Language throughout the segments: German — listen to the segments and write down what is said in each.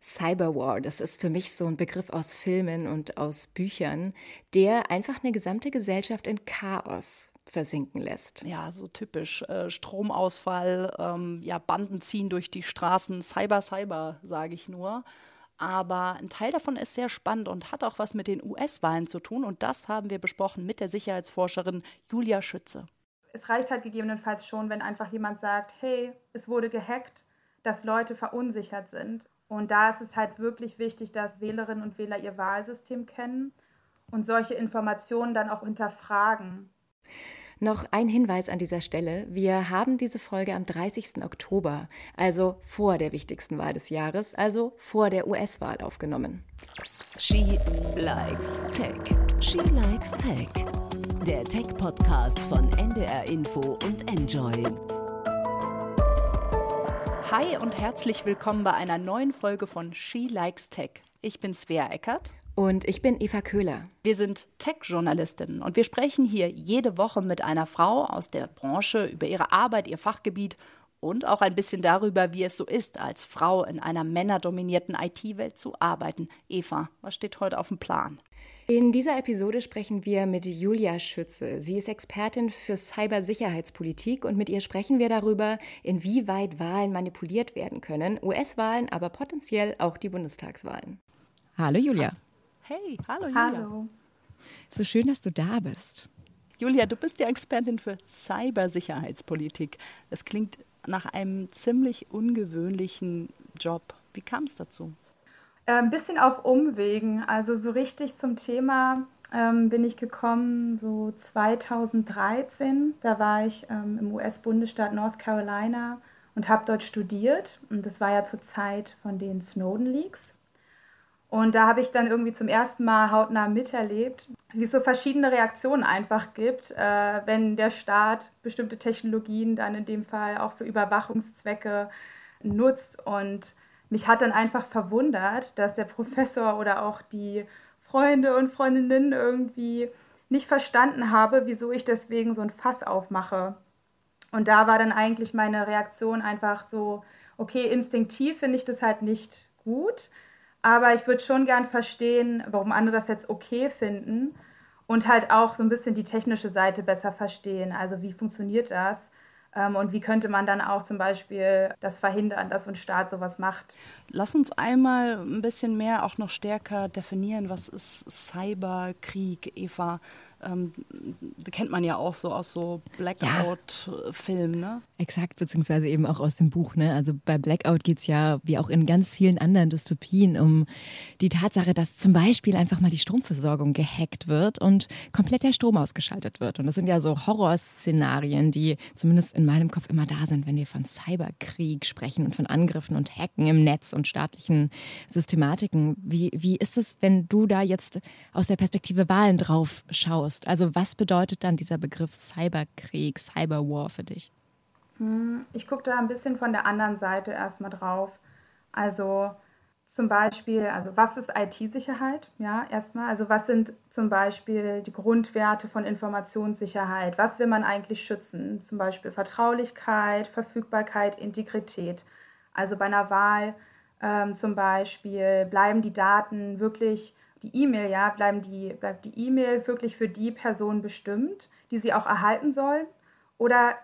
Cyberwar, das ist für mich so ein Begriff aus Filmen und aus Büchern, der einfach eine gesamte Gesellschaft in Chaos versinken lässt. Ja, so typisch. Äh, Stromausfall, ähm, ja, Banden ziehen durch die Straßen, Cyber, Cyber, sage ich nur. Aber ein Teil davon ist sehr spannend und hat auch was mit den US-Wahlen zu tun. Und das haben wir besprochen mit der Sicherheitsforscherin Julia Schütze. Es reicht halt gegebenenfalls schon, wenn einfach jemand sagt, hey, es wurde gehackt, dass Leute verunsichert sind. Und da ist es halt wirklich wichtig, dass Wählerinnen und Wähler ihr Wahlsystem kennen und solche Informationen dann auch hinterfragen. Noch ein Hinweis an dieser Stelle. Wir haben diese Folge am 30. Oktober, also vor der wichtigsten Wahl des Jahres, also vor der US-Wahl aufgenommen. She likes Tech. She likes Tech. Der Tech-Podcast von NDR Info und Enjoy. Hi und herzlich willkommen bei einer neuen Folge von She Likes Tech. Ich bin Svea Eckert. Und ich bin Eva Köhler. Wir sind Tech-Journalistinnen und wir sprechen hier jede Woche mit einer Frau aus der Branche über ihre Arbeit, ihr Fachgebiet und auch ein bisschen darüber, wie es so ist, als Frau in einer männerdominierten IT-Welt zu arbeiten. Eva, was steht heute auf dem Plan? In dieser Episode sprechen wir mit Julia Schütze. Sie ist Expertin für Cybersicherheitspolitik und mit ihr sprechen wir darüber, inwieweit Wahlen manipuliert werden können, US-Wahlen, aber potenziell auch die Bundestagswahlen. Hallo Julia. Hey, hallo Julia. Hallo. So schön, dass du da bist. Julia, du bist ja Expertin für Cybersicherheitspolitik. Das klingt nach einem ziemlich ungewöhnlichen Job. Wie kam es dazu? Äh, ein bisschen auf Umwegen. Also so richtig zum Thema ähm, bin ich gekommen so 2013. Da war ich ähm, im US-Bundesstaat North Carolina und habe dort studiert. Und das war ja zur Zeit von den Snowden-Leaks. Und da habe ich dann irgendwie zum ersten Mal hautnah miterlebt, wie es so verschiedene Reaktionen einfach gibt, äh, wenn der Staat bestimmte Technologien dann in dem Fall auch für Überwachungszwecke nutzt. Und mich hat dann einfach verwundert, dass der Professor oder auch die Freunde und Freundinnen irgendwie nicht verstanden habe, wieso ich deswegen so ein Fass aufmache. Und da war dann eigentlich meine Reaktion einfach so, okay, instinktiv finde ich das halt nicht gut aber ich würde schon gern verstehen, warum andere das jetzt okay finden und halt auch so ein bisschen die technische Seite besser verstehen. Also wie funktioniert das? Ähm, und wie könnte man dann auch zum Beispiel das verhindern, dass ein Staat sowas macht? Lass uns einmal ein bisschen mehr auch noch stärker definieren, was ist Cyberkrieg, Eva? Ähm, kennt man ja auch so aus so Blackout-Filmen, ne? Exakt, beziehungsweise eben auch aus dem Buch. Ne? Also bei Blackout geht es ja, wie auch in ganz vielen anderen Dystopien, um die Tatsache, dass zum Beispiel einfach mal die Stromversorgung gehackt wird und komplett der Strom ausgeschaltet wird. Und das sind ja so Horrorszenarien, die zumindest in meinem Kopf immer da sind, wenn wir von Cyberkrieg sprechen und von Angriffen und Hacken im Netz und staatlichen Systematiken. Wie, wie ist es, wenn du da jetzt aus der Perspektive Wahlen drauf schaust? Also was bedeutet dann dieser Begriff Cyberkrieg, Cyberwar für dich? Hm, ich gucke da ein bisschen von der anderen Seite erstmal drauf. Also zum Beispiel, also was ist IT-Sicherheit? Ja, erstmal. Also was sind zum Beispiel die Grundwerte von Informationssicherheit? Was will man eigentlich schützen? Zum Beispiel Vertraulichkeit, Verfügbarkeit, Integrität. Also bei einer Wahl ähm, zum Beispiel bleiben die Daten wirklich, die E-Mail, ja, bleiben die, bleibt die E-Mail wirklich für die Person bestimmt, die sie auch erhalten soll? Oder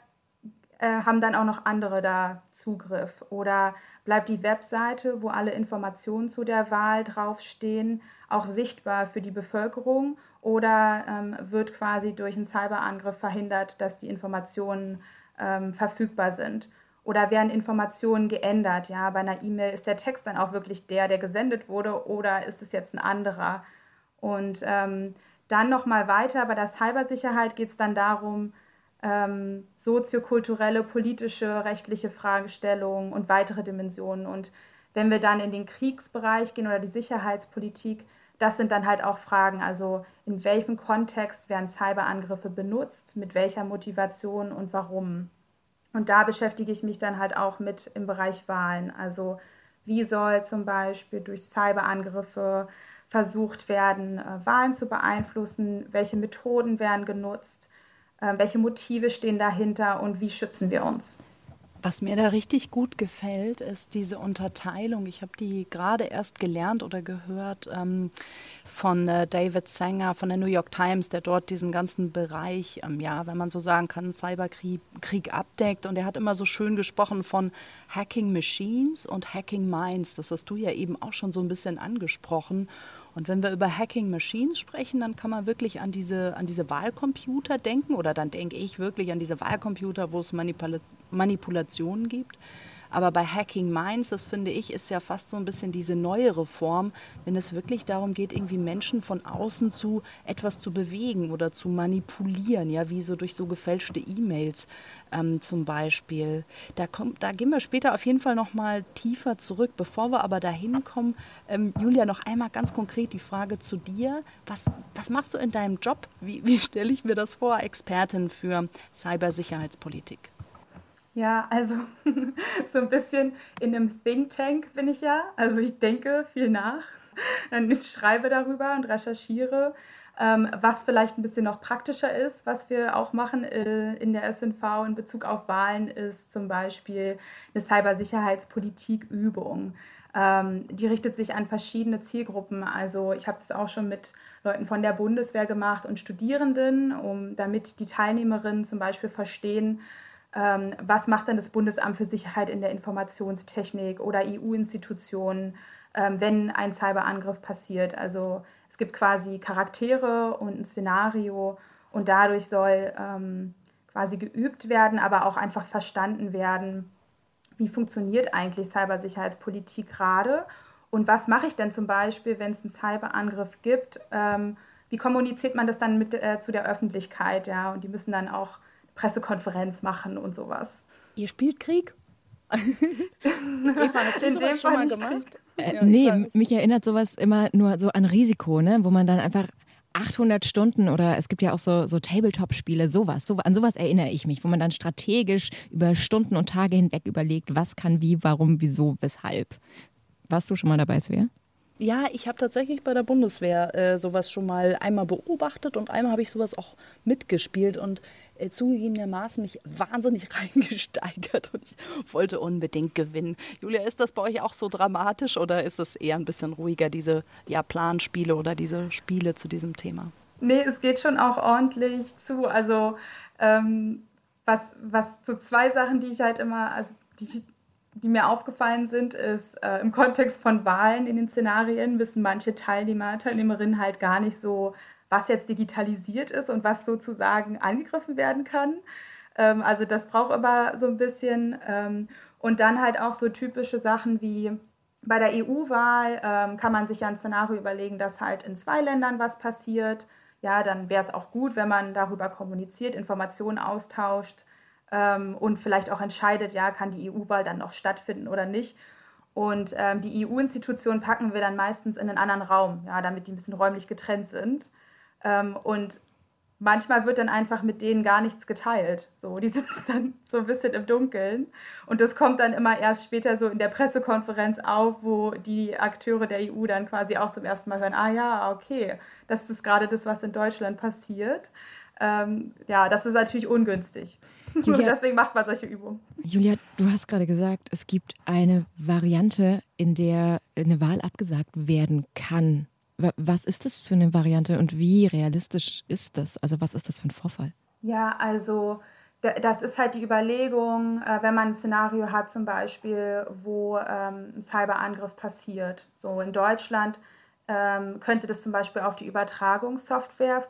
äh, haben dann auch noch andere da Zugriff? Oder bleibt die Webseite, wo alle Informationen zu der Wahl draufstehen, auch sichtbar für die Bevölkerung? Oder ähm, wird quasi durch einen Cyberangriff verhindert, dass die Informationen ähm, verfügbar sind? Oder werden Informationen geändert? Ja, bei einer E-Mail ist der Text dann auch wirklich der, der gesendet wurde, oder ist es jetzt ein anderer? Und ähm, dann nochmal weiter, bei der Cybersicherheit geht es dann darum, ähm, soziokulturelle, politische, rechtliche Fragestellungen und weitere Dimensionen. Und wenn wir dann in den Kriegsbereich gehen oder die Sicherheitspolitik, das sind dann halt auch Fragen, also in welchem Kontext werden Cyberangriffe benutzt, mit welcher Motivation und warum. Und da beschäftige ich mich dann halt auch mit im Bereich Wahlen. Also wie soll zum Beispiel durch Cyberangriffe versucht werden, äh, Wahlen zu beeinflussen, welche Methoden werden genutzt, ähm, welche Motive stehen dahinter und wie schützen wir uns? Was mir da richtig gut gefällt, ist diese Unterteilung. Ich habe die gerade erst gelernt oder gehört ähm, von äh, David Sanger von der New York Times, der dort diesen ganzen Bereich, ähm, ja, wenn man so sagen kann, Cyberkrieg Krieg abdeckt. Und er hat immer so schön gesprochen von Hacking Machines und Hacking Minds. Das hast du ja eben auch schon so ein bisschen angesprochen. Und wenn wir über Hacking Machines sprechen, dann kann man wirklich an diese, an diese Wahlcomputer denken oder dann denke ich wirklich an diese Wahlcomputer, wo es Manipula Manipulationen gibt. Aber bei Hacking Minds, das finde ich, ist ja fast so ein bisschen diese neuere Form, wenn es wirklich darum geht, irgendwie Menschen von außen zu etwas zu bewegen oder zu manipulieren, ja, wie so durch so gefälschte E-Mails ähm, zum Beispiel. Da, kommt, da gehen wir später auf jeden Fall nochmal tiefer zurück. Bevor wir aber dahin kommen, ähm, Julia, noch einmal ganz konkret die Frage zu dir. Was, was machst du in deinem Job? Wie, wie stelle ich mir das vor, Expertin für Cybersicherheitspolitik? Ja, also so ein bisschen in einem Think Tank bin ich ja. Also ich denke viel nach, dann schreibe darüber und recherchiere, ähm, was vielleicht ein bisschen noch praktischer ist. Was wir auch machen äh, in der SNV in Bezug auf Wahlen ist zum Beispiel eine Cybersicherheitspolitikübung. Ähm, die richtet sich an verschiedene Zielgruppen. Also ich habe das auch schon mit Leuten von der Bundeswehr gemacht und Studierenden, um damit die Teilnehmerinnen zum Beispiel verstehen, ähm, was macht denn das Bundesamt für Sicherheit in der Informationstechnik oder EU-Institutionen, ähm, wenn ein Cyberangriff passiert. Also es gibt quasi Charaktere und ein Szenario und dadurch soll ähm, quasi geübt werden, aber auch einfach verstanden werden, wie funktioniert eigentlich Cybersicherheitspolitik gerade und was mache ich denn zum Beispiel, wenn es einen Cyberangriff gibt? Ähm, wie kommuniziert man das dann mit, äh, zu der Öffentlichkeit? Ja? Und die müssen dann auch Pressekonferenz machen und sowas. Ihr spielt Krieg? Eva, hast du sowas schon mal gemacht? Äh, ja, nee, mich erinnert sowas immer nur so an Risiko, ne? wo man dann einfach 800 Stunden oder es gibt ja auch so, so Tabletop-Spiele, sowas. So, an sowas erinnere ich mich, wo man dann strategisch über Stunden und Tage hinweg überlegt, was kann wie, warum, wieso, weshalb. Warst du schon mal dabei, Svea? Ja, ich habe tatsächlich bei der Bundeswehr äh, sowas schon mal einmal beobachtet und einmal habe ich sowas auch mitgespielt und äh, zugegebenermaßen mich wahnsinnig reingesteigert und ich wollte unbedingt gewinnen. Julia, ist das bei euch auch so dramatisch oder ist es eher ein bisschen ruhiger, diese ja, Planspiele oder diese Spiele zu diesem Thema? Nee, es geht schon auch ordentlich zu. Also ähm, was, was so zwei Sachen, die ich halt immer, also die, die mir aufgefallen sind, ist, äh, im Kontext von Wahlen in den Szenarien wissen manche Teilnehmer, Teilnehmerinnen halt gar nicht so, was jetzt digitalisiert ist und was sozusagen angegriffen werden kann. Ähm, also das braucht aber so ein bisschen. Ähm, und dann halt auch so typische Sachen wie bei der EU-Wahl ähm, kann man sich ja ein Szenario überlegen, dass halt in zwei Ländern was passiert. Ja, dann wäre es auch gut, wenn man darüber kommuniziert, Informationen austauscht ähm, und vielleicht auch entscheidet, ja, kann die EU-Wahl dann noch stattfinden oder nicht. Und ähm, die EU-Institutionen packen wir dann meistens in einen anderen Raum, ja, damit die ein bisschen räumlich getrennt sind. Ähm, und manchmal wird dann einfach mit denen gar nichts geteilt. So, die sitzen dann so ein bisschen im Dunkeln. Und das kommt dann immer erst später so in der Pressekonferenz auf, wo die Akteure der EU dann quasi auch zum ersten Mal hören, ah ja, okay, das ist gerade das, was in Deutschland passiert. Ähm, ja, das ist natürlich ungünstig. Julia, deswegen macht man solche Übungen. Julia, du hast gerade gesagt, es gibt eine Variante, in der eine Wahl abgesagt werden kann. Was ist das für eine Variante und wie realistisch ist das? Also was ist das für ein Vorfall? Ja, also das ist halt die Überlegung, äh, wenn man ein Szenario hat zum Beispiel, wo ähm, ein Cyberangriff passiert. So in Deutschland ähm, könnte das zum Beispiel auf die Übertragungssoftware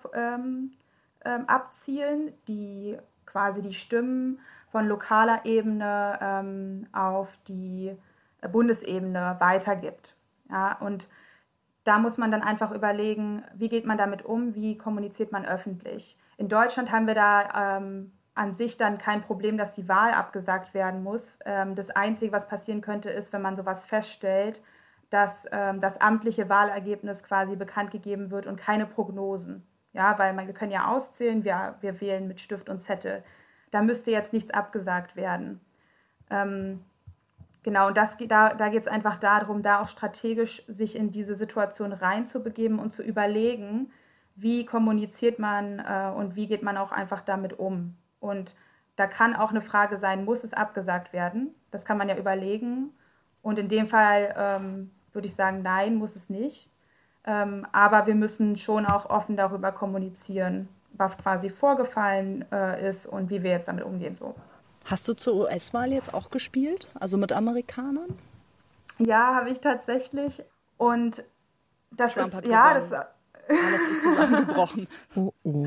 ähm, abzielen, die quasi die Stimmen von lokaler Ebene ähm, auf die Bundesebene weitergibt. Ja, und da muss man dann einfach überlegen, wie geht man damit um, wie kommuniziert man öffentlich. In Deutschland haben wir da ähm, an sich dann kein Problem, dass die Wahl abgesagt werden muss. Ähm, das Einzige, was passieren könnte, ist, wenn man sowas feststellt, dass ähm, das amtliche Wahlergebnis quasi bekannt gegeben wird und keine Prognosen. Ja, weil man, wir können ja auszählen, wir, wir wählen mit Stift und Zettel. Da müsste jetzt nichts abgesagt werden. Ähm, genau, und das, da, da geht es einfach darum, da auch strategisch sich in diese Situation reinzubegeben und zu überlegen, wie kommuniziert man äh, und wie geht man auch einfach damit um. Und da kann auch eine Frage sein, muss es abgesagt werden? Das kann man ja überlegen. Und in dem Fall ähm, würde ich sagen, nein, muss es nicht. Ähm, aber wir müssen schon auch offen darüber kommunizieren, was quasi vorgefallen äh, ist und wie wir jetzt damit umgehen. So. Hast du zur US-Wahl jetzt auch gespielt, also mit Amerikanern? Ja, habe ich tatsächlich. Und das Trump ist hat ja gewonnen. das. Alles ist zusammengebrochen. Oh, oh.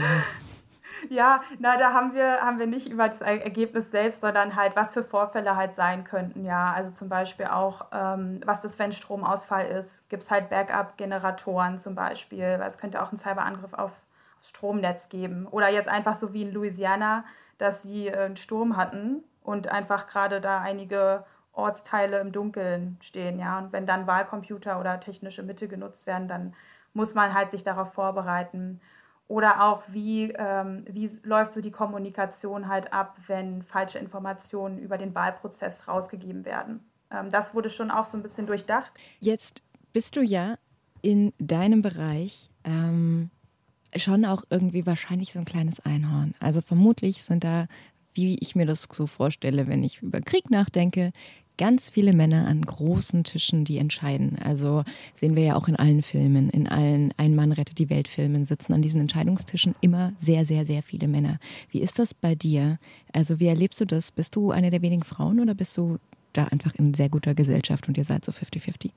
Ja, na, da haben wir, haben wir nicht über das Ergebnis selbst, sondern halt, was für Vorfälle halt sein könnten, ja. Also zum Beispiel auch, ähm, was ist, wenn Stromausfall ist? Gibt es halt Backup-Generatoren zum Beispiel? Weil es könnte auch einen Cyberangriff auf, aufs Stromnetz geben. Oder jetzt einfach so wie in Louisiana, dass sie äh, einen Sturm hatten und einfach gerade da einige Ortsteile im Dunkeln stehen, ja. Und wenn dann Wahlcomputer oder technische Mittel genutzt werden, dann muss man halt sich darauf vorbereiten. Oder auch, wie, ähm, wie läuft so die Kommunikation halt ab, wenn falsche Informationen über den Wahlprozess rausgegeben werden. Ähm, das wurde schon auch so ein bisschen durchdacht. Jetzt bist du ja in deinem Bereich ähm, schon auch irgendwie wahrscheinlich so ein kleines Einhorn. Also vermutlich sind da, wie ich mir das so vorstelle, wenn ich über Krieg nachdenke, ganz viele Männer an großen Tischen, die entscheiden. Also sehen wir ja auch in allen Filmen, in allen Ein Mann rettet die Welt Filmen sitzen an diesen Entscheidungstischen immer sehr, sehr, sehr viele Männer. Wie ist das bei dir? Also wie erlebst du das? Bist du eine der wenigen Frauen oder bist du da einfach in sehr guter Gesellschaft und ihr seid so 50-50?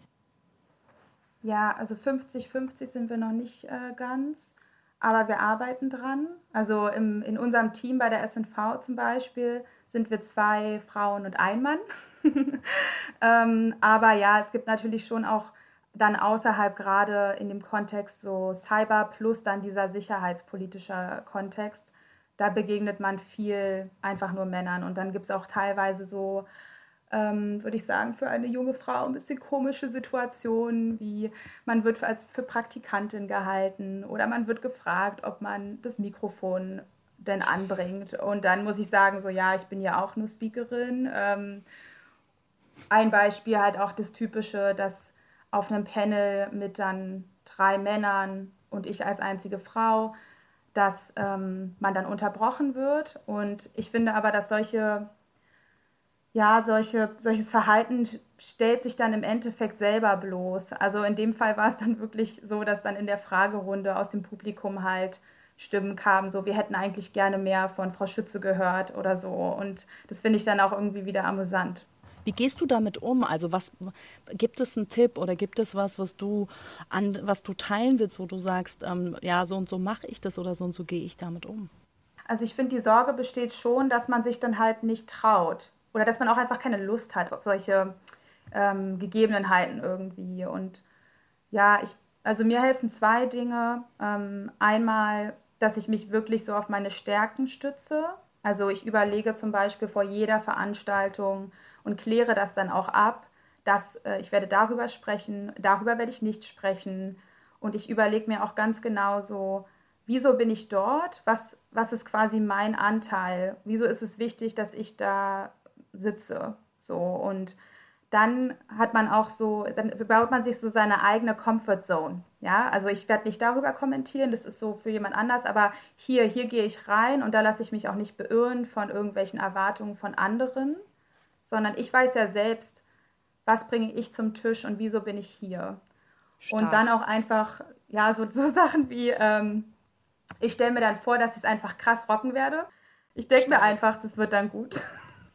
Ja, also 50-50 sind wir noch nicht äh, ganz, aber wir arbeiten dran. Also im, in unserem Team bei der SNV zum Beispiel sind wir zwei Frauen und ein Mann. ähm, aber ja, es gibt natürlich schon auch dann außerhalb gerade in dem Kontext so Cyber plus dann dieser sicherheitspolitische Kontext, da begegnet man viel einfach nur Männern. Und dann gibt es auch teilweise so, ähm, würde ich sagen, für eine junge Frau ein bisschen komische Situationen, wie man wird als für Praktikantin gehalten oder man wird gefragt, ob man das Mikrofon denn anbringt. Und dann muss ich sagen, so ja, ich bin ja auch nur Speakerin. Ähm, ein Beispiel halt auch das Typische, dass auf einem Panel mit dann drei Männern und ich als einzige Frau, dass ähm, man dann unterbrochen wird. Und ich finde aber, dass solche, ja, solche, solches Verhalten stellt sich dann im Endeffekt selber bloß. Also in dem Fall war es dann wirklich so, dass dann in der Fragerunde aus dem Publikum halt Stimmen kamen, so wir hätten eigentlich gerne mehr von Frau Schütze gehört oder so. Und das finde ich dann auch irgendwie wieder amüsant. Wie gehst du damit um? Also was gibt es einen Tipp oder gibt es was, was du an was du teilen willst, wo du sagst, ähm, ja so und so mache ich das oder so und so gehe ich damit um? Also ich finde, die Sorge besteht schon, dass man sich dann halt nicht traut oder dass man auch einfach keine Lust hat auf solche ähm, Gegebenheiten irgendwie. Und ja, ich, also mir helfen zwei Dinge. Ähm, einmal, dass ich mich wirklich so auf meine Stärken stütze. Also ich überlege zum Beispiel vor jeder Veranstaltung, und kläre das dann auch ab, dass äh, ich werde darüber sprechen, darüber werde ich nicht sprechen. Und ich überlege mir auch ganz genau so, wieso bin ich dort, was, was ist quasi mein Anteil, wieso ist es wichtig, dass ich da sitze, so und dann hat man auch so, dann baut man sich so seine eigene Comfort Zone. Ja, also ich werde nicht darüber kommentieren, das ist so für jemand anders, aber hier, hier gehe ich rein und da lasse ich mich auch nicht beirren von irgendwelchen Erwartungen von anderen sondern ich weiß ja selbst, was bringe ich zum Tisch und wieso bin ich hier. Stark. Und dann auch einfach, ja, so, so Sachen wie, ähm, ich stelle mir dann vor, dass ich es einfach krass rocken werde. Ich denke mir einfach, das wird dann gut.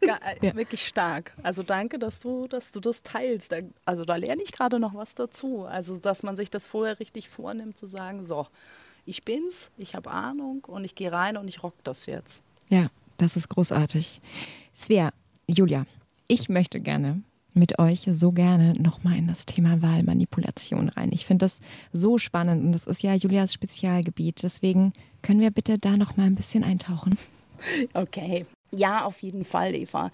Ja, äh, wirklich stark. Also danke, dass du, dass du das teilst. Also da lerne ich gerade noch was dazu. Also dass man sich das vorher richtig vornimmt, zu sagen, so, ich bin's, ich habe Ahnung und ich gehe rein und ich rock das jetzt. Ja, das ist großartig. Svea, Julia, ich möchte gerne mit euch so gerne nochmal in das Thema Wahlmanipulation rein. Ich finde das so spannend und das ist ja Julias Spezialgebiet. Deswegen können wir bitte da nochmal ein bisschen eintauchen. Okay. Ja, auf jeden Fall, Eva.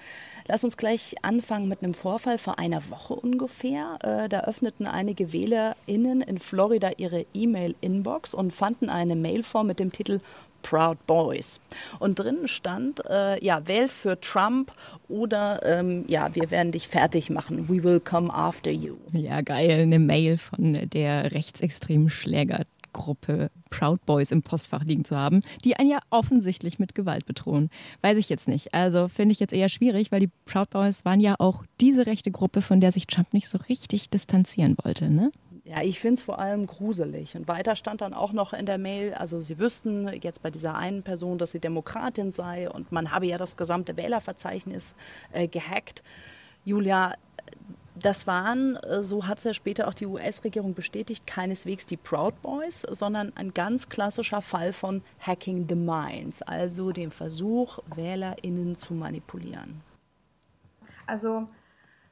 Lass uns gleich anfangen mit einem Vorfall vor einer Woche ungefähr. Äh, da öffneten einige WählerInnen in Florida ihre E-Mail-Inbox und fanden eine Mail vor mit dem Titel Proud Boys. Und drinnen stand, äh, ja, wähl für Trump oder ähm, ja, wir werden dich fertig machen. We will come after you. Ja, geil. Eine Mail von der rechtsextremen Schläger. Facebook-Gruppe Proud Boys im Postfach liegen zu haben, die einen ja offensichtlich mit Gewalt bedrohen. Weiß ich jetzt nicht. Also finde ich jetzt eher schwierig, weil die Proud Boys waren ja auch diese rechte Gruppe, von der sich Trump nicht so richtig distanzieren wollte, ne? Ja, ich finde es vor allem gruselig. Und weiter stand dann auch noch in der Mail, also sie wüssten jetzt bei dieser einen Person, dass sie Demokratin sei und man habe ja das gesamte Wählerverzeichnis äh, gehackt. Julia, das waren, äh, so hat es ja später auch die US-Regierung bestätigt, keineswegs die Proud Boys, sondern ein ganz klassischer Fall von Hacking the Minds, also dem Versuch, WählerInnen zu manipulieren. Also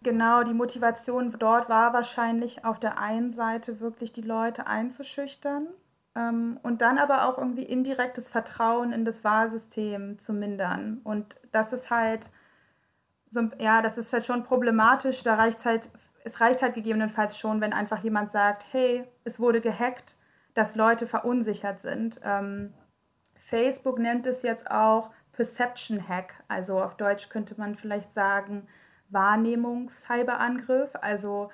genau, die Motivation dort war wahrscheinlich auf der einen Seite wirklich die Leute einzuschüchtern ähm, und dann aber auch irgendwie indirektes Vertrauen in das Wahlsystem zu mindern. Und das ist halt so, ja, das ist halt schon problematisch. Da reicht halt, es reicht halt gegebenenfalls schon, wenn einfach jemand sagt, hey, es wurde gehackt, dass Leute verunsichert sind. Ähm, Facebook nennt es jetzt auch Perception Hack, also auf Deutsch könnte man vielleicht sagen Wahrnehmungs-Cyberangriff, also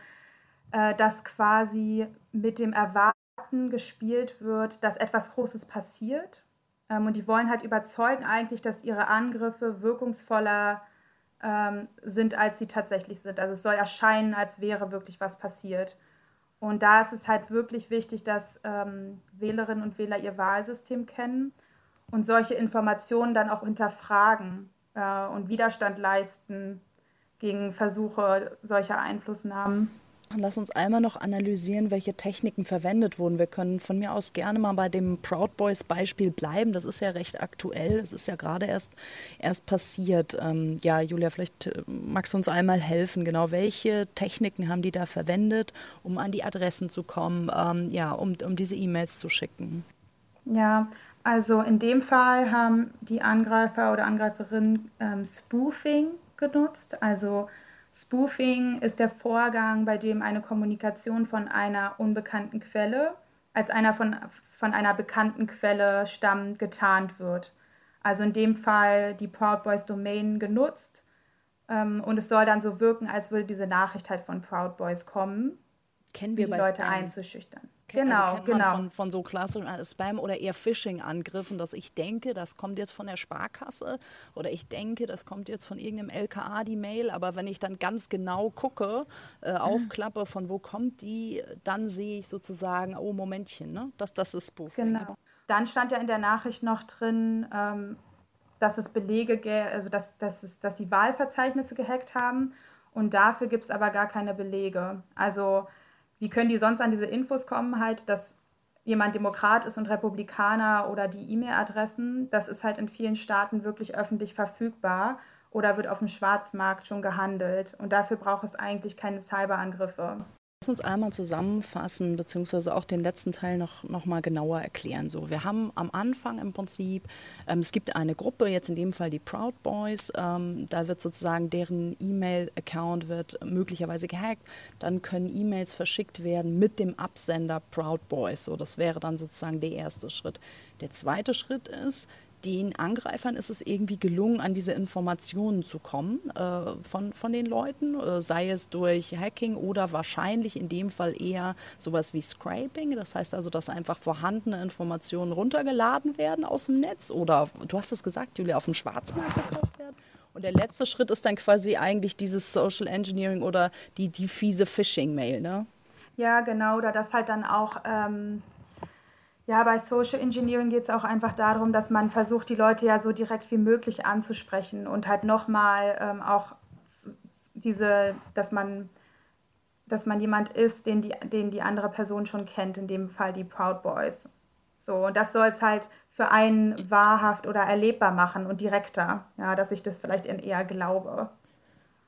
äh, dass quasi mit dem Erwarten gespielt wird, dass etwas Großes passiert. Ähm, und die wollen halt überzeugen eigentlich, dass ihre Angriffe wirkungsvoller sind ähm, sind, als sie tatsächlich sind. Also es soll erscheinen, als wäre wirklich was passiert. Und da ist es halt wirklich wichtig, dass ähm, Wählerinnen und Wähler ihr Wahlsystem kennen und solche Informationen dann auch hinterfragen äh, und Widerstand leisten gegen Versuche solcher Einflussnahmen. Lass uns einmal noch analysieren, welche Techniken verwendet wurden. Wir können von mir aus gerne mal bei dem Proud Boys Beispiel bleiben. Das ist ja recht aktuell. Es ist ja gerade erst, erst passiert. Ähm, ja, Julia, vielleicht äh, magst du uns einmal helfen. Genau, welche Techniken haben die da verwendet, um an die Adressen zu kommen, ähm, ja, um, um diese E-Mails zu schicken? Ja, also in dem Fall haben die Angreifer oder Angreiferinnen ähm, Spoofing genutzt. Also Spoofing ist der Vorgang, bei dem eine Kommunikation von einer unbekannten Quelle als einer von, von einer bekannten Quelle stammt, getarnt wird. Also in dem Fall die Proud Boys Domain genutzt ähm, und es soll dann so wirken, als würde diese Nachricht halt von Proud Boys kommen, Kennen wir die bei Leute Spam. einzuschüchtern. Genau, also kennt genau. man von, von so klassischen äh, Spam- oder eher Phishing-Angriffen, dass ich denke, das kommt jetzt von der Sparkasse oder ich denke, das kommt jetzt von irgendeinem LKA, die Mail, aber wenn ich dann ganz genau gucke, äh, aufklappe, von wo kommt die, dann sehe ich sozusagen, oh Momentchen, ne? das, das ist Spoofing. Genau. Dann stand ja in der Nachricht noch drin, ähm, dass es Belege also dass, dass, es, dass sie Wahlverzeichnisse gehackt haben und dafür gibt es aber gar keine Belege. Also wie können die sonst an diese Infos kommen, halt, dass jemand Demokrat ist und Republikaner oder die E-Mail-Adressen, das ist halt in vielen Staaten wirklich öffentlich verfügbar oder wird auf dem Schwarzmarkt schon gehandelt. Und dafür braucht es eigentlich keine Cyberangriffe. Lass uns einmal zusammenfassen, beziehungsweise auch den letzten Teil noch, noch mal genauer erklären. So, wir haben am Anfang im Prinzip, ähm, es gibt eine Gruppe, jetzt in dem Fall die Proud Boys, ähm, da wird sozusagen deren E-Mail-Account wird möglicherweise gehackt, dann können E-Mails verschickt werden mit dem Absender Proud Boys. So, das wäre dann sozusagen der erste Schritt. Der zweite Schritt ist, den Angreifern ist es irgendwie gelungen, an diese Informationen zu kommen äh, von, von den Leuten, äh, sei es durch Hacking oder wahrscheinlich in dem Fall eher sowas wie Scraping. Das heißt also, dass einfach vorhandene Informationen runtergeladen werden aus dem Netz oder, du hast es gesagt, Julia, auf dem Schwarzmarkt gekauft werden. Und der letzte Schritt ist dann quasi eigentlich dieses Social Engineering oder die, die fiese Phishing-Mail, ne? Ja, genau, oder das halt dann auch ähm, ja, bei Social Engineering geht es auch einfach darum, dass man versucht, die Leute ja so direkt wie möglich anzusprechen und halt nochmal ähm, auch diese, dass man, dass man jemand ist, den die, den die andere Person schon kennt, in dem Fall die Proud Boys. So, und das soll es halt für einen wahrhaft oder erlebbar machen und direkter, ja, dass ich das vielleicht eher glaube.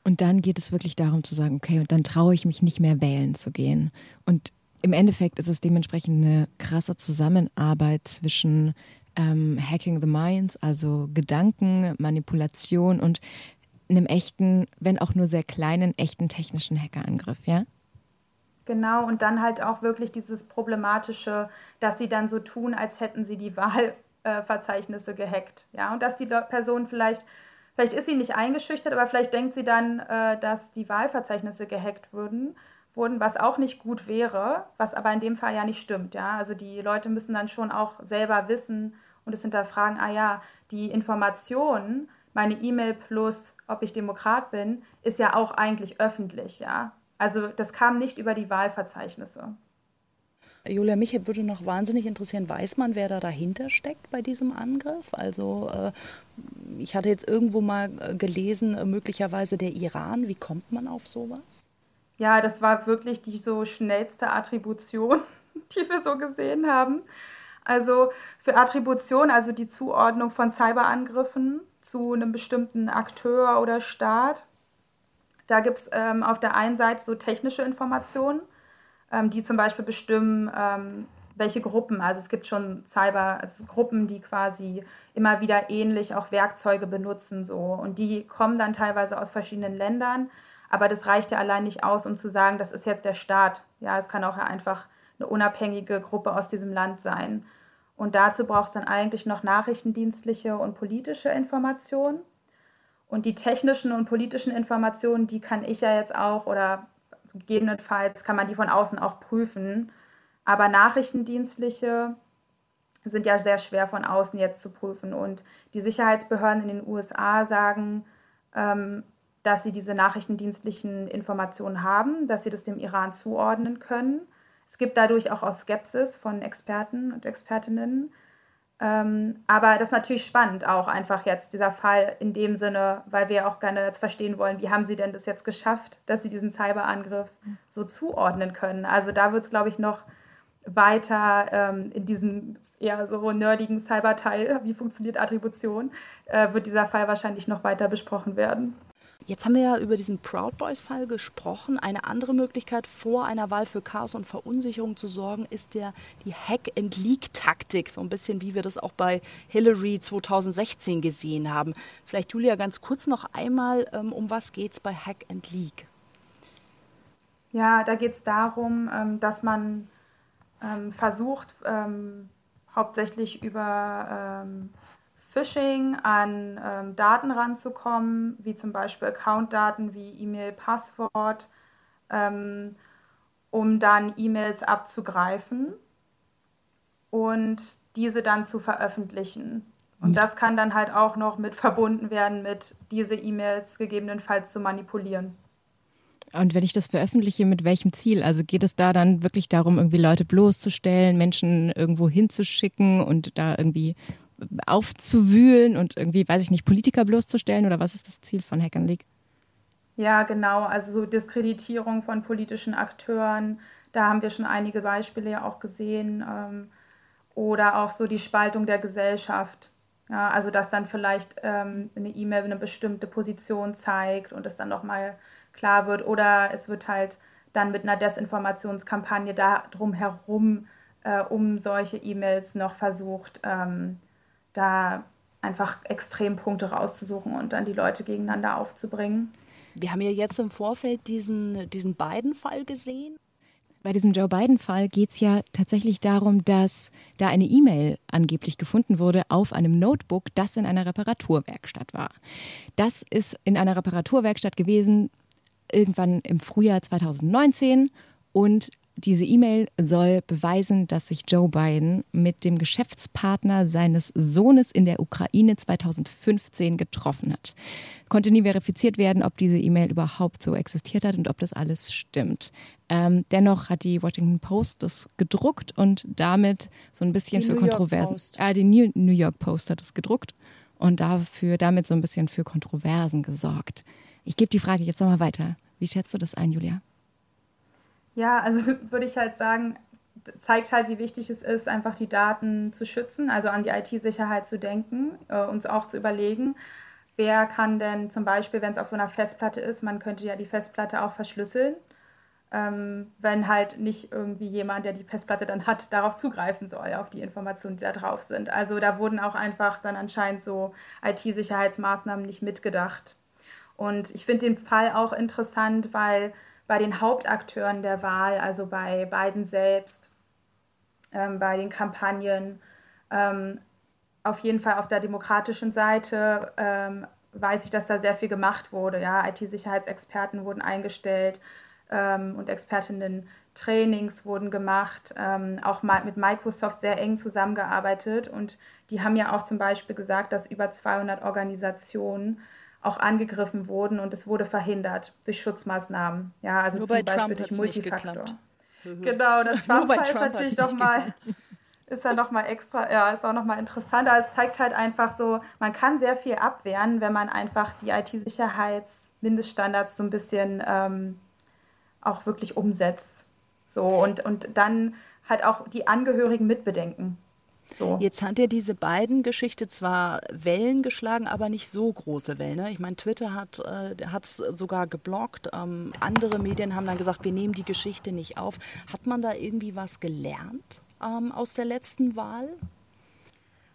Und dann geht es wirklich darum zu sagen, okay, und dann traue ich mich nicht mehr wählen zu gehen. Und im Endeffekt ist es dementsprechend eine krasse Zusammenarbeit zwischen ähm, Hacking the Minds, also Gedanken, Manipulation und einem echten, wenn auch nur sehr kleinen, echten technischen Hackerangriff, ja? Genau, und dann halt auch wirklich dieses Problematische, dass sie dann so tun, als hätten sie die Wahlverzeichnisse gehackt. Ja, und dass die Person vielleicht, vielleicht ist sie nicht eingeschüchtert, aber vielleicht denkt sie dann, äh, dass die Wahlverzeichnisse gehackt würden wurden, was auch nicht gut wäre, was aber in dem Fall ja nicht stimmt. Ja? Also die Leute müssen dann schon auch selber wissen und es hinterfragen, ah ja, die Information, meine E-Mail plus, ob ich Demokrat bin, ist ja auch eigentlich öffentlich. Ja? Also das kam nicht über die Wahlverzeichnisse. Julia, mich würde noch wahnsinnig interessieren, weiß man, wer da dahinter steckt bei diesem Angriff? Also äh, ich hatte jetzt irgendwo mal äh, gelesen, äh, möglicherweise der Iran. Wie kommt man auf sowas? Ja, das war wirklich die so schnellste Attribution, die wir so gesehen haben. Also für Attribution, also die Zuordnung von Cyberangriffen zu einem bestimmten Akteur oder Staat, da gibt es ähm, auf der einen Seite so technische Informationen ähm, die zum Beispiel bestimmen, ähm, welche Gruppen, also es gibt schon Cyber, also Gruppen, die quasi immer wieder ähnlich auch Werkzeuge benutzen so. Und die kommen dann teilweise aus verschiedenen Ländern, aber das reicht ja allein nicht aus, um zu sagen, das ist jetzt der Staat. Ja, es kann auch einfach eine unabhängige Gruppe aus diesem Land sein. Und dazu braucht es dann eigentlich noch nachrichtendienstliche und politische Informationen. Und die technischen und politischen Informationen, die kann ich ja jetzt auch oder Gegebenenfalls kann man die von außen auch prüfen. Aber nachrichtendienstliche sind ja sehr schwer von außen jetzt zu prüfen. Und die Sicherheitsbehörden in den USA sagen, ähm, dass sie diese nachrichtendienstlichen Informationen haben, dass sie das dem Iran zuordnen können. Es gibt dadurch auch, auch Skepsis von Experten und Expertinnen. Ähm, aber das ist natürlich spannend auch einfach jetzt, dieser Fall in dem Sinne, weil wir auch gerne jetzt verstehen wollen, wie haben sie denn das jetzt geschafft, dass sie diesen Cyberangriff so zuordnen können. Also da wird es, glaube ich, noch weiter ähm, in diesem eher so nerdigen Cyberteil, wie funktioniert Attribution, äh, wird dieser Fall wahrscheinlich noch weiter besprochen werden. Jetzt haben wir ja über diesen Proud Boys-Fall gesprochen. Eine andere Möglichkeit, vor einer Wahl für Chaos und Verunsicherung zu sorgen, ist der, die Hack-and-Leak-Taktik. So ein bisschen wie wir das auch bei Hillary 2016 gesehen haben. Vielleicht, Julia, ganz kurz noch einmal, ähm, um was geht es bei Hack-and-Leak? Ja, da geht es darum, ähm, dass man ähm, versucht, hauptsächlich über Phishing an ähm, Daten ranzukommen, wie zum Beispiel Accountdaten wie E-Mail, Passwort, ähm, um dann E-Mails abzugreifen und diese dann zu veröffentlichen. Und das kann dann halt auch noch mit verbunden werden, mit diese E-Mails gegebenenfalls zu manipulieren. Und wenn ich das veröffentliche, mit welchem Ziel? Also geht es da dann wirklich darum, irgendwie Leute bloßzustellen, Menschen irgendwo hinzuschicken und da irgendwie aufzuwühlen und irgendwie, weiß ich nicht, Politiker bloßzustellen oder was ist das Ziel von Hack League? Ja, genau, also so Diskreditierung von politischen Akteuren, da haben wir schon einige Beispiele ja auch gesehen. Ähm, oder auch so die Spaltung der Gesellschaft. Ja, also dass dann vielleicht ähm, eine E-Mail eine bestimmte Position zeigt und es dann nochmal klar wird. Oder es wird halt dann mit einer Desinformationskampagne darum herum äh, um solche E-Mails noch versucht, ähm, da einfach Extrempunkte rauszusuchen und dann die Leute gegeneinander aufzubringen. Wir haben ja jetzt im Vorfeld diesen, diesen Biden-Fall gesehen. Bei diesem Joe Biden-Fall geht es ja tatsächlich darum, dass da eine E-Mail angeblich gefunden wurde auf einem Notebook, das in einer Reparaturwerkstatt war. Das ist in einer Reparaturwerkstatt gewesen, irgendwann im Frühjahr 2019 und diese E-Mail soll beweisen, dass sich Joe Biden mit dem Geschäftspartner seines Sohnes in der Ukraine 2015 getroffen hat. Konnte nie verifiziert werden, ob diese E-Mail überhaupt so existiert hat und ob das alles stimmt. Ähm, dennoch hat die Washington Post das gedruckt und damit so ein bisschen die für New Kontroversen. Äh, die New, New York Post hat es gedruckt und dafür damit so ein bisschen für Kontroversen gesorgt. Ich gebe die Frage jetzt nochmal weiter. Wie schätzt du das ein, Julia? Ja, also würde ich halt sagen, zeigt halt, wie wichtig es ist, einfach die Daten zu schützen, also an die IT-Sicherheit zu denken, äh, uns auch zu überlegen, wer kann denn zum Beispiel, wenn es auf so einer Festplatte ist, man könnte ja die Festplatte auch verschlüsseln, ähm, wenn halt nicht irgendwie jemand, der die Festplatte dann hat, darauf zugreifen soll, auf die Informationen, die da drauf sind. Also da wurden auch einfach dann anscheinend so IT-Sicherheitsmaßnahmen nicht mitgedacht. Und ich finde den Fall auch interessant, weil bei den Hauptakteuren der Wahl, also bei Biden selbst, ähm, bei den Kampagnen, ähm, auf jeden Fall auf der demokratischen Seite ähm, weiß ich, dass da sehr viel gemacht wurde. Ja, IT-Sicherheitsexperten wurden eingestellt. ähm, und Expertinnen Trainings wurden gemacht, ähm, auch mal mit Microsoft sehr eng zusammengearbeitet und die haben ja auch zum Beispiel gesagt, dass über 200 Organisationen auch angegriffen wurden und es wurde verhindert durch Schutzmaßnahmen. Ja, also Nur zum Beispiel Trump durch Multifaktor. Mhm. Genau, das Trump-Fall ist natürlich doch mal ist ja noch mal extra, ja, ist auch noch mal interessanter. Es zeigt halt einfach so, man kann sehr viel abwehren, wenn man einfach die IT-Sicherheitsmindeststandards so ein bisschen ähm, auch wirklich umsetzt. So und, und dann halt auch die Angehörigen mitbedenken. So. Jetzt hat ja diese beiden Geschichte zwar Wellen geschlagen, aber nicht so große Wellen. Ne? Ich meine, Twitter hat es äh, sogar geblockt. Ähm, andere Medien haben dann gesagt, wir nehmen die Geschichte nicht auf. Hat man da irgendwie was gelernt ähm, aus der letzten Wahl?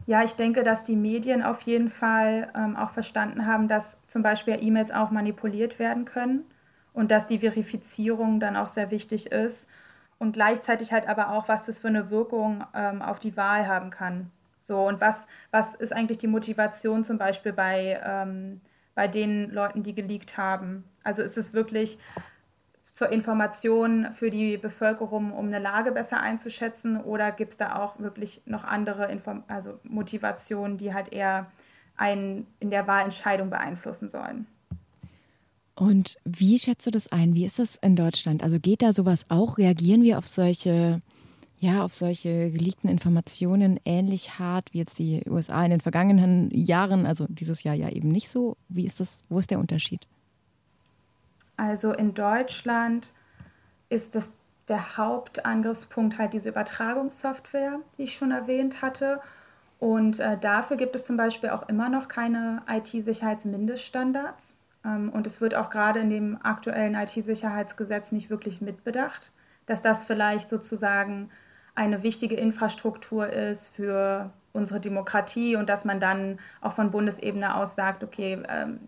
Ja, ich denke, dass die Medien auf jeden Fall ähm, auch verstanden haben, dass zum Beispiel E-Mails auch manipuliert werden können und dass die Verifizierung dann auch sehr wichtig ist und gleichzeitig halt aber auch, was das für eine Wirkung ähm, auf die Wahl haben kann. So, und was, was ist eigentlich die Motivation zum Beispiel bei, ähm, bei den Leuten, die geleakt haben? Also ist es wirklich zur Information für die Bevölkerung, um eine Lage besser einzuschätzen, oder gibt es da auch wirklich noch andere Inform also Motivationen, die halt eher einen in der Wahlentscheidung beeinflussen sollen? Und wie schätzt du das ein? Wie ist das in Deutschland? Also geht da sowas auch? Reagieren wir auf solche, ja, auf solche geleakten Informationen ähnlich hart wie jetzt die USA in den vergangenen Jahren? Also dieses Jahr ja eben nicht so. Wie ist das? Wo ist der Unterschied? Also in Deutschland ist das der Hauptangriffspunkt halt diese Übertragungssoftware, die ich schon erwähnt hatte. Und äh, dafür gibt es zum Beispiel auch immer noch keine IT-Sicherheitsmindeststandards. Ähm, und es wird auch gerade in dem aktuellen IT-Sicherheitsgesetz nicht wirklich mitbedacht, dass das vielleicht sozusagen eine wichtige Infrastruktur ist für unsere Demokratie und dass man dann auch von Bundesebene aus sagt, okay, ähm,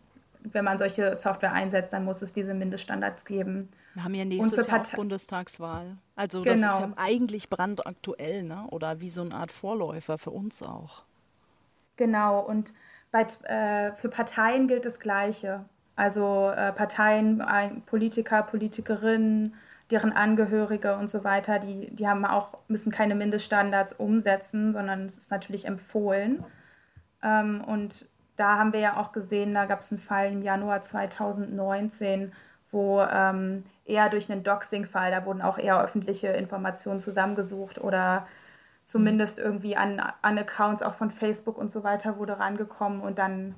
wenn man solche Software einsetzt, dann muss es diese Mindeststandards geben. Wir haben ja nächstes Jahr auch Bundestagswahl. Also das genau. ist ja eigentlich brandaktuell, ne? oder wie so eine Art Vorläufer für uns auch. Genau, und bei, äh, für Parteien gilt das Gleiche. Also äh, Parteien, Politiker, Politikerinnen, deren Angehörige und so weiter, die, die haben auch, müssen keine Mindeststandards umsetzen, sondern es ist natürlich empfohlen. Ähm, und da haben wir ja auch gesehen, da gab es einen Fall im Januar 2019, wo ähm, eher durch einen Doxing-Fall, da wurden auch eher öffentliche Informationen zusammengesucht oder zumindest irgendwie an, an Accounts auch von Facebook und so weiter wurde rangekommen und dann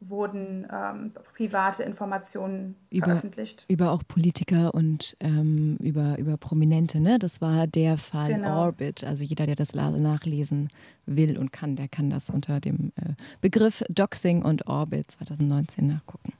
wurden ähm, private Informationen über, veröffentlicht. Über auch Politiker und ähm, über, über Prominente, ne? Das war der Fall genau. Orbit. Also jeder, der das nachlesen will und kann, der kann das unter dem äh, Begriff Doxing und Orbit 2019 nachgucken.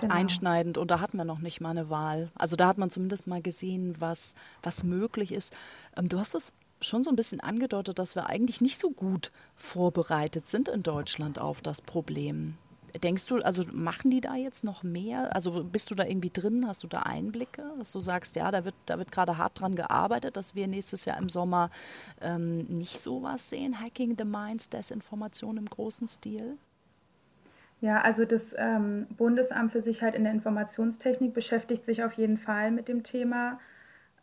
Genau. einschneidend und da hat man noch nicht mal eine Wahl. Also da hat man zumindest mal gesehen, was, was möglich ist. Ähm, du hast es schon so ein bisschen angedeutet, dass wir eigentlich nicht so gut vorbereitet sind in Deutschland auf das Problem. Denkst du, also machen die da jetzt noch mehr? Also bist du da irgendwie drin? Hast du da Einblicke, dass du sagst, ja, da wird, da wird gerade hart dran gearbeitet, dass wir nächstes Jahr im Sommer ähm, nicht sowas sehen? Hacking the Minds, Desinformation im großen Stil? Ja, also das ähm, Bundesamt für Sicherheit in der Informationstechnik beschäftigt sich auf jeden Fall mit dem Thema.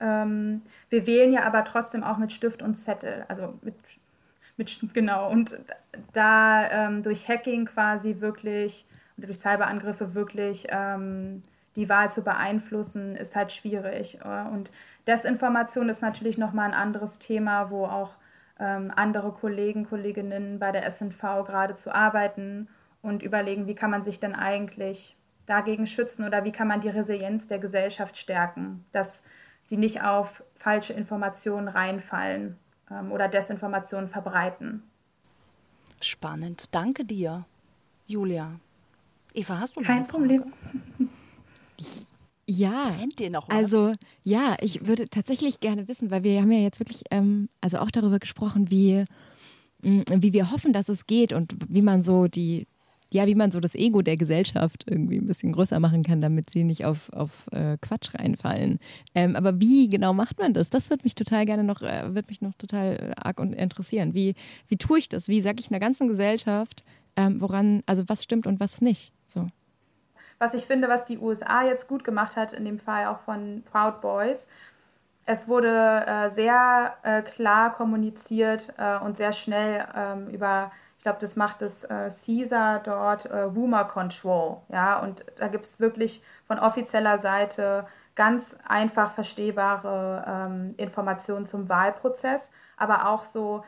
Ähm, wir wählen ja aber trotzdem auch mit Stift und Zettel, also mit, mit genau. Und da ähm, durch Hacking quasi wirklich oder durch Cyberangriffe wirklich ähm, die Wahl zu beeinflussen, ist halt schwierig. Und Desinformation ist natürlich nochmal ein anderes Thema, wo auch ähm, andere Kollegen, Kolleginnen bei der SNV gerade zu arbeiten und überlegen, wie kann man sich denn eigentlich dagegen schützen oder wie kann man die Resilienz der Gesellschaft stärken, dass sie nicht auf falsche Informationen reinfallen ähm, oder Desinformationen verbreiten. Spannend. Danke dir, Julia. Eva, hast du noch Kein Problem. Ja, Kennt ihr noch was? also ja, ich würde tatsächlich gerne wissen, weil wir haben ja jetzt wirklich ähm, also auch darüber gesprochen, wie, mm, wie wir hoffen, dass es geht und wie man so die, ja, wie man so das Ego der Gesellschaft irgendwie ein bisschen größer machen kann, damit sie nicht auf, auf äh, Quatsch reinfallen. Ähm, aber wie genau macht man das? Das wird mich total gerne noch, äh, wird mich noch total arg und interessieren. Wie, wie tue ich das? Wie sage ich einer ganzen Gesellschaft, ähm, woran, also was stimmt und was nicht? So. was ich finde, was die USA jetzt gut gemacht hat, in dem Fall auch von Proud Boys, es wurde äh, sehr äh, klar kommuniziert äh, und sehr schnell ähm, über, ich glaube, das macht das äh, CISA dort, äh, Rumor Control. Ja, und da gibt es wirklich von offizieller Seite ganz einfach verstehbare ähm, Informationen zum Wahlprozess, aber auch so,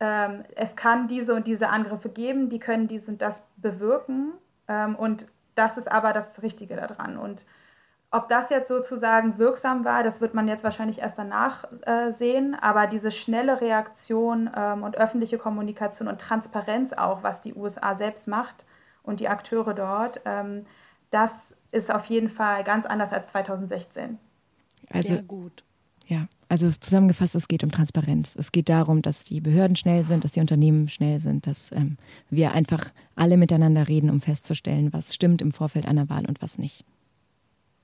ähm, es kann diese und diese Angriffe geben, die können dies und das bewirken ähm, und das ist aber das Richtige daran. Und ob das jetzt sozusagen wirksam war, das wird man jetzt wahrscheinlich erst danach äh, sehen. Aber diese schnelle Reaktion ähm, und öffentliche Kommunikation und Transparenz auch, was die USA selbst macht und die Akteure dort, ähm, das ist auf jeden Fall ganz anders als 2016. Also, Sehr gut. Ja, also zusammengefasst, es geht um Transparenz. Es geht darum, dass die Behörden schnell sind, dass die Unternehmen schnell sind, dass ähm, wir einfach alle miteinander reden, um festzustellen, was stimmt im Vorfeld einer Wahl und was nicht.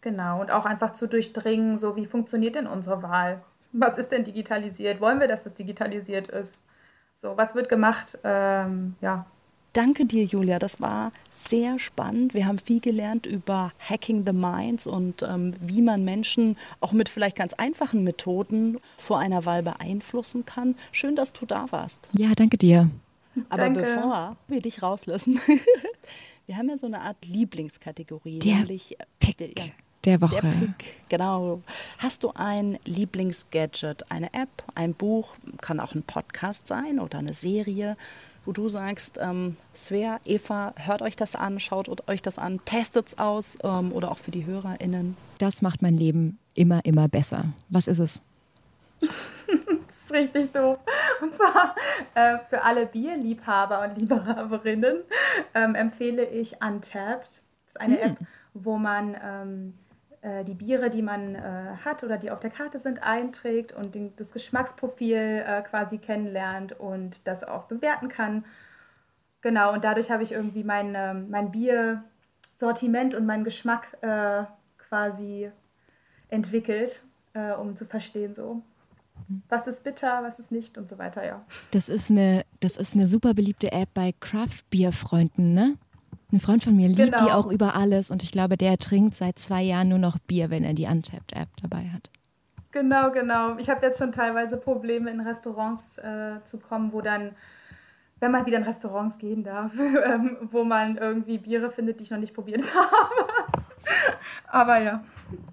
Genau, und auch einfach zu durchdringen, so wie funktioniert denn unsere Wahl? Was ist denn digitalisiert? Wollen wir, dass es digitalisiert ist? So, was wird gemacht? Ähm, ja. Danke dir, Julia. Das war sehr spannend. Wir haben viel gelernt über Hacking the Minds und ähm, wie man Menschen auch mit vielleicht ganz einfachen Methoden vor einer Wahl beeinflussen kann. Schön, dass du da warst. Ja, danke dir. Aber Danke. bevor wir dich rauslassen, wir haben ja so eine Art Lieblingskategorie, Der nämlich äh, Pick der- ja, der der Woche. Pick, genau. Hast du ein Lieblingsgadget, eine App, ein Buch, kann auch ein Podcast sein oder eine Serie, wo du sagst, ähm, Svea, Eva, hört euch das an, schaut euch das an, testet's aus ähm, oder auch für die HörerInnen. Das macht mein Leben immer, immer besser. Was ist es? Das ist richtig doof. Und zwar äh, für alle Bierliebhaber und Liebhaberinnen ähm, empfehle ich Untapped. Das ist eine App, wo man ähm, äh, die Biere, die man äh, hat oder die auf der Karte sind, einträgt und den, das Geschmacksprofil äh, quasi kennenlernt und das auch bewerten kann. Genau, und dadurch habe ich irgendwie mein, ähm, mein Biersortiment und meinen Geschmack äh, quasi entwickelt, äh, um zu verstehen, so was ist bitter, was ist nicht und so weiter, ja. Das ist eine, das ist eine super beliebte App bei Craft-Bier-Freunden, ne? Ein Freund von mir liebt Genau. die auch über alles und ich glaube, der trinkt seit zwei Jahren nur noch Bier, wenn er die Untapped-App dabei hat. Genau, genau. Ich habe jetzt schon teilweise Probleme, in Restaurants äh, zu kommen, wo dann, wenn man wieder in Restaurants gehen darf, ähm, wo man irgendwie Biere findet, die ich noch nicht probiert habe. Aber ja.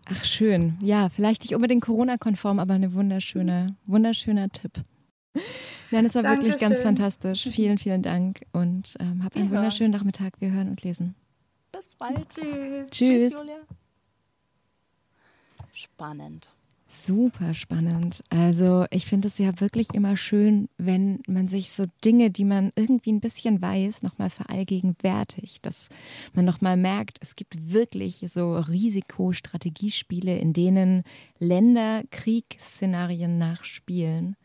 Ach schön. Ja, vielleicht nicht unbedingt Corona-konform, aber eine wunderschöne, wunderschöner Tipp. Nein, es war wirklich ganz Dankeschön. fantastisch. Vielen, vielen Dank und ähm, hab einen hören. wunderschönen Nachmittag. Wir hören und lesen. Bis bald. Tschüss. Tschüss. Julia. Spannend. Super spannend. Also ich finde es ja wirklich immer schön, wenn man sich so Dinge, die man irgendwie ein bisschen weiß, nochmal verallgegenwärtigt. Dass man nochmal merkt, es gibt wirklich so Risikostrategiespiele, in denen Länder Kriegsszenarien nachspielen.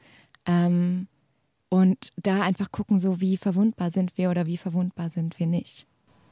Ähm, und da einfach gucken, so wie verwundbar sind wir oder wie verwundbar sind wir nicht.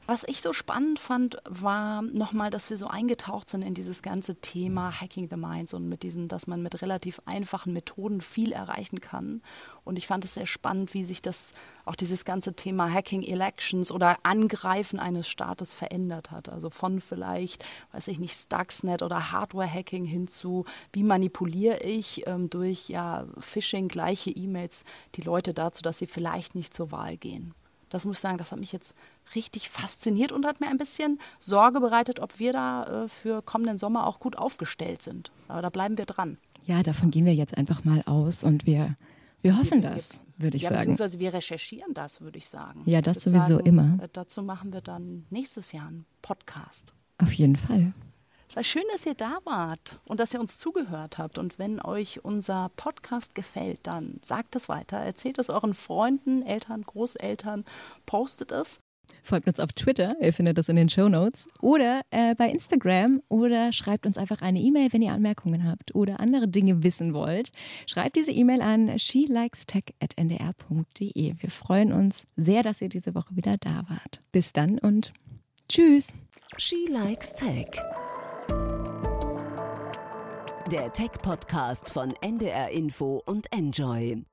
Was ich so spannend fand, war nochmal, dass wir so eingetaucht sind in dieses ganze Thema Hacking the Minds und mit diesen, dass man mit relativ einfachen Methoden viel erreichen kann. Und ich fand es sehr spannend, wie sich das, auch dieses ganze Thema Hacking Elections oder Angreifen eines Staates verändert hat. Also von vielleicht, weiß ich nicht, Stuxnet oder Hardware-Hacking hin zu, wie manipuliere ich ähm, durch ja, Phishing gleiche E-Mails die Leute dazu, dass sie vielleicht nicht zur Wahl gehen. Das muss ich sagen, das hat mich jetzt richtig fasziniert und hat mir ein bisschen Sorge bereitet, ob wir da äh, für kommenden Sommer auch gut aufgestellt sind. Aber da bleiben wir dran. Ja, davon gehen wir jetzt einfach mal aus und wir, wir hoffen das, würde ich ja, sagen. beziehungsweise wir recherchieren das, würde ich sagen. Ja, das sowieso immer. äh, Dazu machen wir dann nächstes Jahr einen Podcast. Auf jeden Fall. Schön, dass ihr da wart und dass ihr uns zugehört habt. Und wenn euch unser Podcast gefällt, dann sagt es weiter, erzählt es euren Freunden, Eltern, Großeltern, postet es. Folgt uns auf Twitter, ihr findet das in den Show Notes, oder äh, bei Instagram oder schreibt uns einfach eine E-Mail, wenn ihr Anmerkungen habt oder andere Dinge wissen wollt. Schreibt diese E-Mail an shelikestech.ndr.de. Wir freuen uns sehr, dass ihr diese Woche wieder da wart. Bis dann und tschüss. She Likes Tech. Der Tech-Podcast von NDR Info und Enjoy.